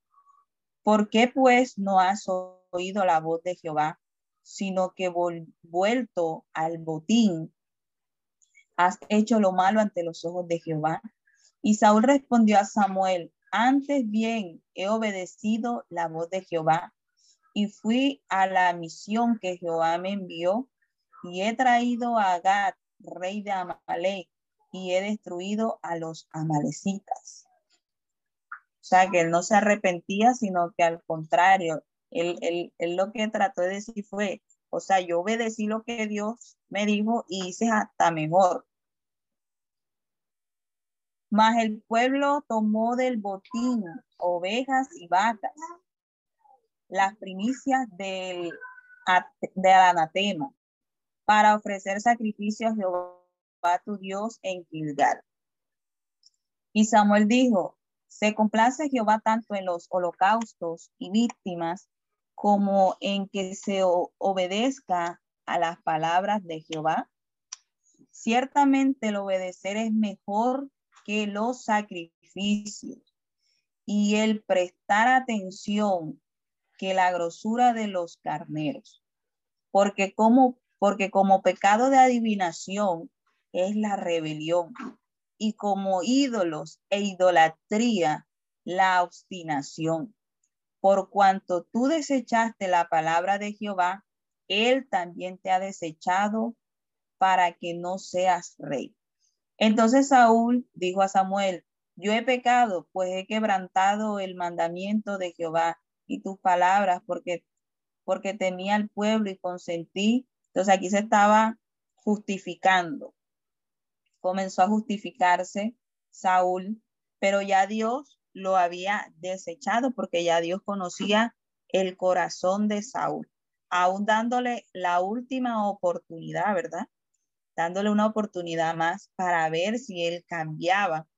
¿Por qué pues no has oído la voz de Jehová, sino que vuelto al botín, has hecho lo malo ante los ojos de Jehová? Y Saúl respondió a Samuel, antes bien he obedecido la voz de Jehová y fui a la misión que Jehová me envió y he traído a Gad, rey de Amalek, y he destruido a los amalecitas. Sea, que él no se arrepentía, sino que al contrario, él, él, lo que trató de decir fue, o sea, yo obedecí lo que Dios me dijo y hice hasta mejor. Mas el pueblo tomó del botín ovejas y vacas, las primicias del, del anatema, para ofrecer sacrificios a Jehová tu Dios en Gilgal. Y Samuel dijo, se complace Jehová tanto en los holocaustos y víctimas como en que se obedezca a las palabras de Jehová. Ciertamente el obedecer es mejor que los sacrificios y el prestar atención que la grosura de los carneros. Porque como porque como pecado de adivinación es la rebelión y como ídolos e idolatría la obstinación. Por cuanto tú desechaste la palabra de Jehová, él también te ha desechado para que no seas rey. Entonces Saúl dijo a Samuel, yo he pecado, pues he quebrantado el mandamiento de Jehová y tus palabras, porque, porque temía al pueblo y consentí entonces aquí se estaba justificando. Comenzó a justificarse Saúl, pero ya Dios lo había desechado porque ya Dios conocía el corazón de Saúl, aún dándole la última oportunidad, ¿verdad? Dándole una oportunidad más para ver si él cambiaba,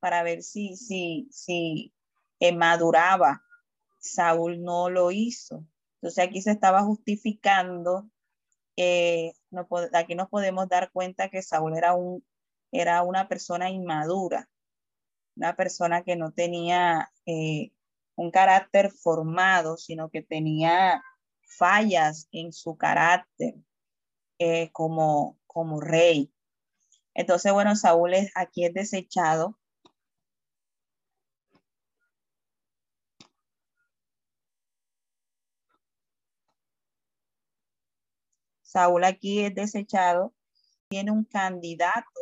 para ver si, si, si maduraba. Saúl no lo hizo. Entonces aquí se estaba justificando eh, no, aquí nos podemos dar cuenta que Saúl era, un, era una persona inmadura, una persona que no tenía eh, un carácter formado, sino que tenía fallas en su carácter eh, como, como rey. Entonces, bueno, Saúl es, aquí es desechado Saúl aquí es desechado, tiene un candidato.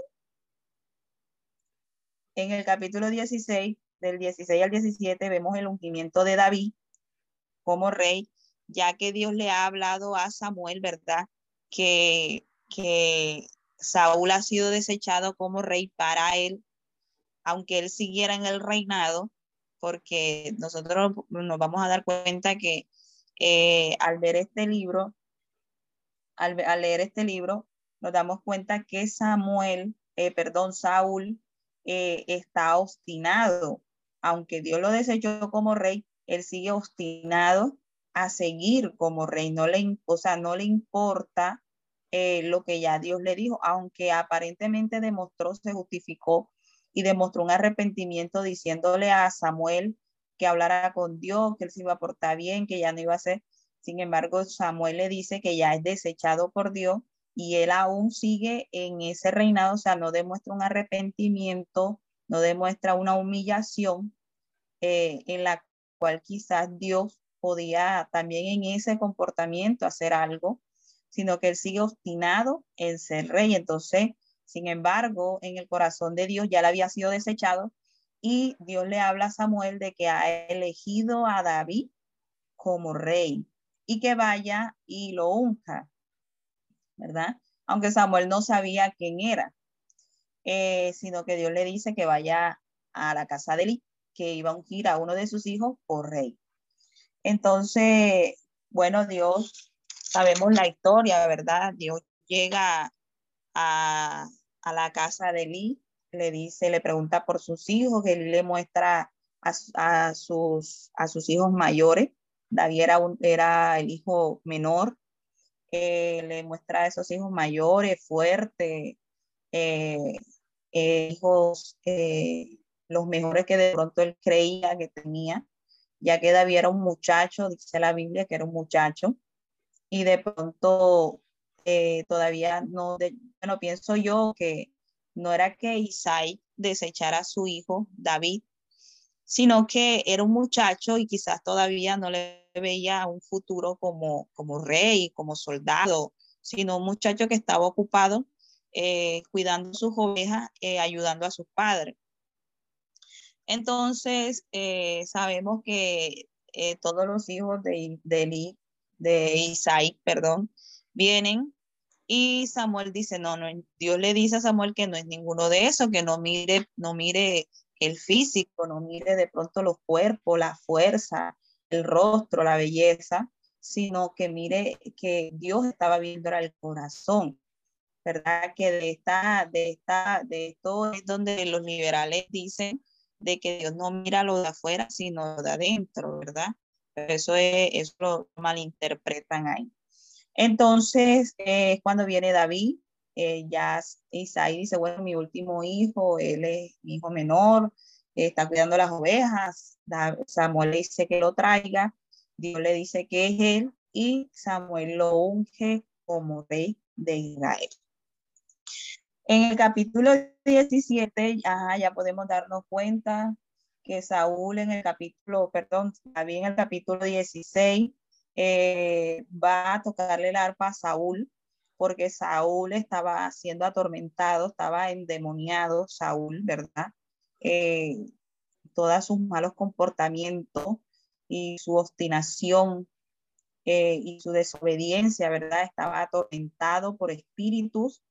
En el capítulo 16, del 16 al 17, vemos el ungimiento de David como rey, ya que Dios le ha hablado a Samuel, ¿verdad? Que, que Saúl ha sido desechado como rey para él, aunque él siguiera en el reinado, porque nosotros nos vamos a dar cuenta que eh, al ver este libro, al, leer este libro, nos damos cuenta que Samuel, eh, perdón, Saúl, eh, está obstinado. Aunque Dios lo desechó como rey, él sigue obstinado a seguir como rey. No le, importa eh, lo que ya Dios le dijo, aunque aparentemente demostró, se justificó y demostró un arrepentimiento diciéndole a Samuel que hablara con Dios, que él se iba a portar bien, que ya no iba a ser sin embargo, Samuel le dice que ya es desechado por Dios y él aún sigue en ese reinado, o sea, no demuestra un arrepentimiento, no demuestra una humillación eh, en la cual quizás Dios podía también en ese comportamiento hacer algo, sino que él sigue obstinado en ser rey. Entonces, sin embargo, en el corazón de Dios ya le había sido desechado y Dios le habla a Samuel de que ha elegido a David como rey y que vaya y lo unja, ¿verdad? Aunque Samuel no sabía quién era, eh, sino que Dios le dice que vaya a la casa de él, que iba a ungir a uno de sus hijos por rey. Entonces, bueno, Dios, sabemos la historia, ¿verdad? Dios llega a, la casa de Eli, le dice, le pregunta por sus hijos, él le muestra a, sus, a sus hijos mayores, David era, era el hijo menor, le muestra a esos hijos mayores, fuertes, eh, hijos, los mejores que de pronto él creía que tenía, ya que David era un muchacho, dice la Biblia que era un muchacho, y de pronto todavía no, bueno, pienso yo que no era que Isaí desechara a su hijo David, sino que era un muchacho y quizás todavía no le veía un futuro como, como rey, como soldado, sino un muchacho que estaba ocupado eh, cuidando sus ovejas, eh, ayudando a sus padres. Entonces, eh, sabemos que todos los hijos de, de, de Isaí, perdón, vienen y Samuel dice, no, no, Dios le dice a Samuel que no es ninguno de esos, que no mire, no mire el físico, no mire de pronto los cuerpos, la fuerza, el rostro, la belleza, sino que mire que Dios estaba viendo el corazón, ¿verdad? Que de esta, de esta, de esto es donde los liberales dicen de que Dios no mira lo de afuera, sino de adentro, ¿verdad? eso es, eso lo malinterpretan ahí. Entonces, eh, cuando viene David, eh, ya Isaí dice, bueno, mi último hijo, él es hijo menor, está cuidando las ovejas, Samuel le dice que lo traiga, Dios le dice que es él y Samuel lo unge como rey de Israel. En el capítulo 17 ya, ya podemos darnos cuenta que Saúl en el capítulo, perdón, David en el capítulo 16 eh, va a tocarle el arpa a Saúl, porque Saúl estaba siendo atormentado, estaba endemoniado, Saúl, ¿verdad? Eh, todos sus malos comportamientos y su obstinación eh, y su desobediencia, ¿verdad? Estaba atormentado por espíritus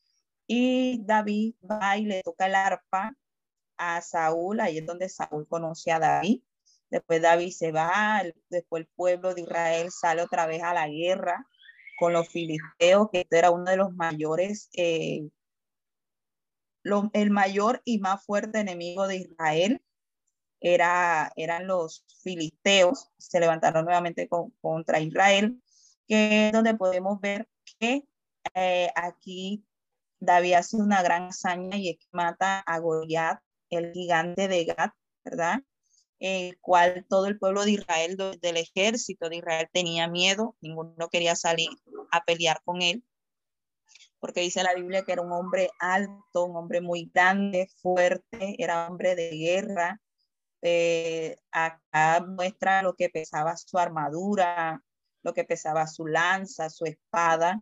y David va y le toca el arpa a Saúl, ahí es donde Saúl conoce a David Después David se va, después el pueblo de Israel sale otra vez a la guerra con los filisteos, que este era uno de los mayores, eh, el mayor y más fuerte enemigo de Israel. Era, eran los filisteos, se levantaron nuevamente contra Israel, que es donde podemos ver que eh, aquí David hace una gran hazaña y mata a Goliat, el gigante de Gat, ¿verdad? el cual todo el pueblo de Israel, del ejército de Israel, tenía miedo, ninguno quería salir a pelear con él, porque dice la Biblia que era un hombre alto, un hombre muy grande, fuerte, era hombre de guerra. Eh, acá muestra lo que pesaba su armadura, lo que pesaba su lanza, su espada,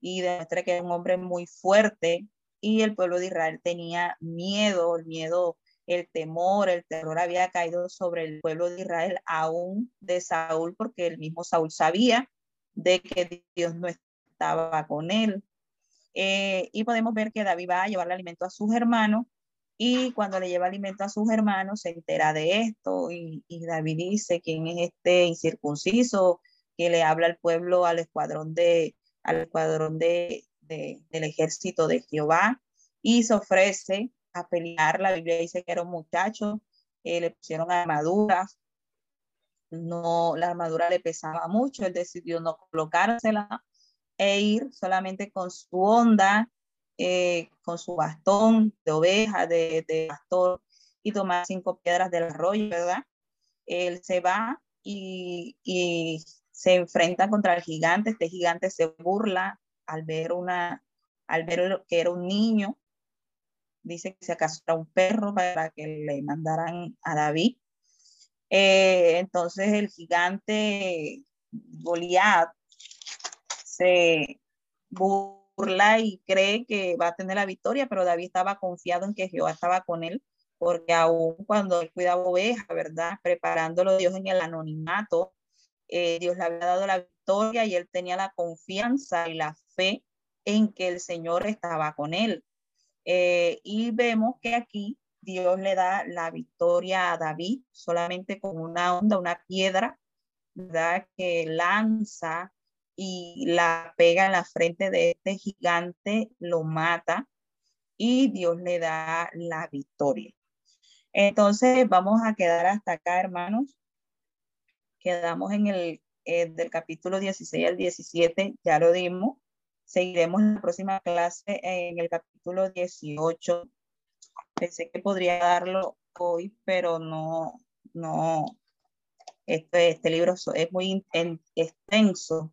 y demuestra que era un hombre muy fuerte, y el pueblo de Israel tenía miedo, el miedo el temor, el terror había caído sobre el pueblo de Israel, aún de Saúl, porque el mismo Saúl sabía de que Dios no estaba con él. Eh, y podemos ver que David va a llevarle alimento a sus hermanos y cuando le lleva alimento a sus hermanos se entera de esto y, David dice quién es este incircunciso que le habla al pueblo, al escuadrón de, al escuadrón de, del ejército de Jehová y se ofrece a pelear. La Biblia dice que era un muchacho, eh, le pusieron armadura, no, la armadura le pesaba mucho, él decidió no colocársela e ir solamente con su onda, eh, con su bastón de oveja, de, de pastor, y tomar cinco piedras del arroyo, ¿verdad? Él se va y, y se enfrenta contra el gigante, este gigante se burla al ver una, al ver que era un niño, dice que se era un perro para que le mandaran a David. Eh, entonces el gigante Goliat se burla y cree que va a tener la victoria, pero David estaba confiado en que Jehová estaba con él, porque aún cuando él cuidaba ovejas, ¿verdad? Preparándolo Dios en el anonimato, eh, Dios le había dado la victoria y él tenía la confianza y la fe en que el Señor estaba con él. Eh, y vemos que aquí Dios le da la victoria a David solamente con una onda, una piedra, ¿verdad? Que lanza y la pega en la frente de este gigante, lo mata y Dios le da la victoria. Entonces vamos a quedar hasta acá, hermanos. Quedamos en el eh, del capítulo 16 al 17, ya lo dimos. Seguiremos la próxima clase en el capítulo 18. Pensé que podría darlo hoy, pero no, no, este, este libro es muy extenso.